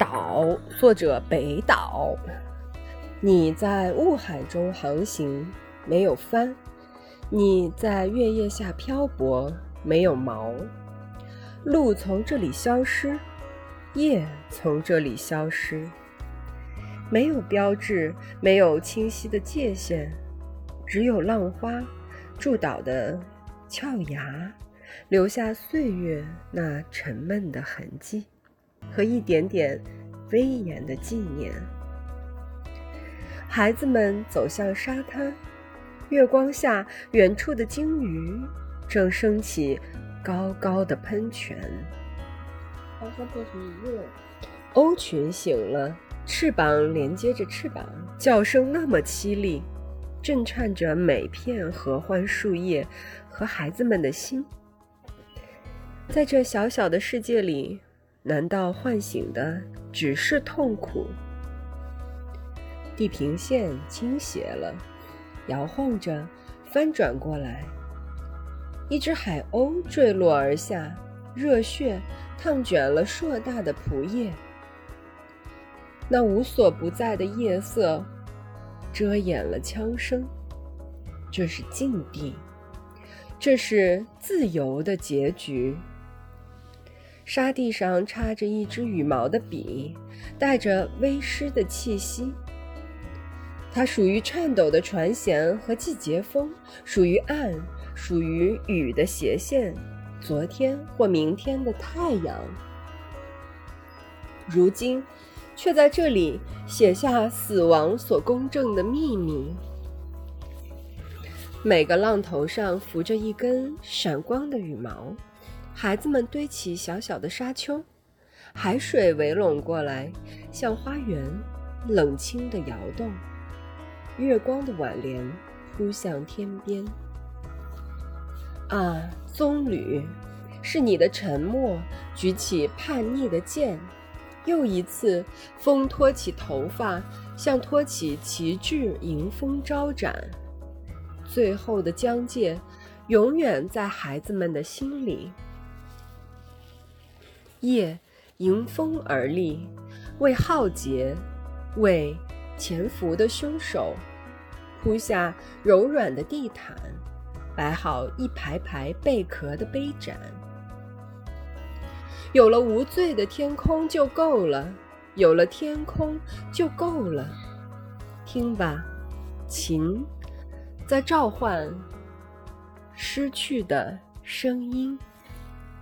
岛，作者北岛。你在雾海中航行，没有帆；你在月夜下漂泊，没有锚。路从这里消失，夜从这里消失。没有标志，没有清晰的界限，只有浪花筑岛的峭崖，留下岁月那沉闷的痕迹。和一点点威严的纪念。孩子们走向沙滩，月光下，远处的鲸鱼正升起高高的喷泉。欧群醒了，翅膀连接着翅膀，叫声那么凄厉，震颤着每片合欢树叶和孩子们的心。在这小小的世界里。难道唤醒的只是痛苦？地平线倾斜了，摇晃着翻转过来。一只海鸥坠落而下，热血烫卷了硕大的蒲叶。那无所不在的夜色遮掩了枪声。这是禁地，这是自由的结局。沙地上插着一支羽毛的笔，带着微湿的气息。它属于颤抖的船舷和季节风，属于岸，属于雨的斜线，昨天或明天的太阳。如今，却在这里写下死亡所公证的秘密。每个浪头上浮着一根闪光的羽毛。孩子们堆起小小的沙丘，海水围拢过来，像花园，冷清的摇动。月光的挽联扑向天边。啊，棕榈，是你的沉默举起叛逆的剑。又一次，风托起头发，像托起旗帜，迎风招展。最后的疆界，永远在孩子们的心里。夜迎风而立，为浩劫，为潜伏的凶手铺下柔软的地毯，摆好一排排贝壳的杯盏。有了无罪的天空就够了，有了天空就够了。听吧，琴在召唤失去的声音。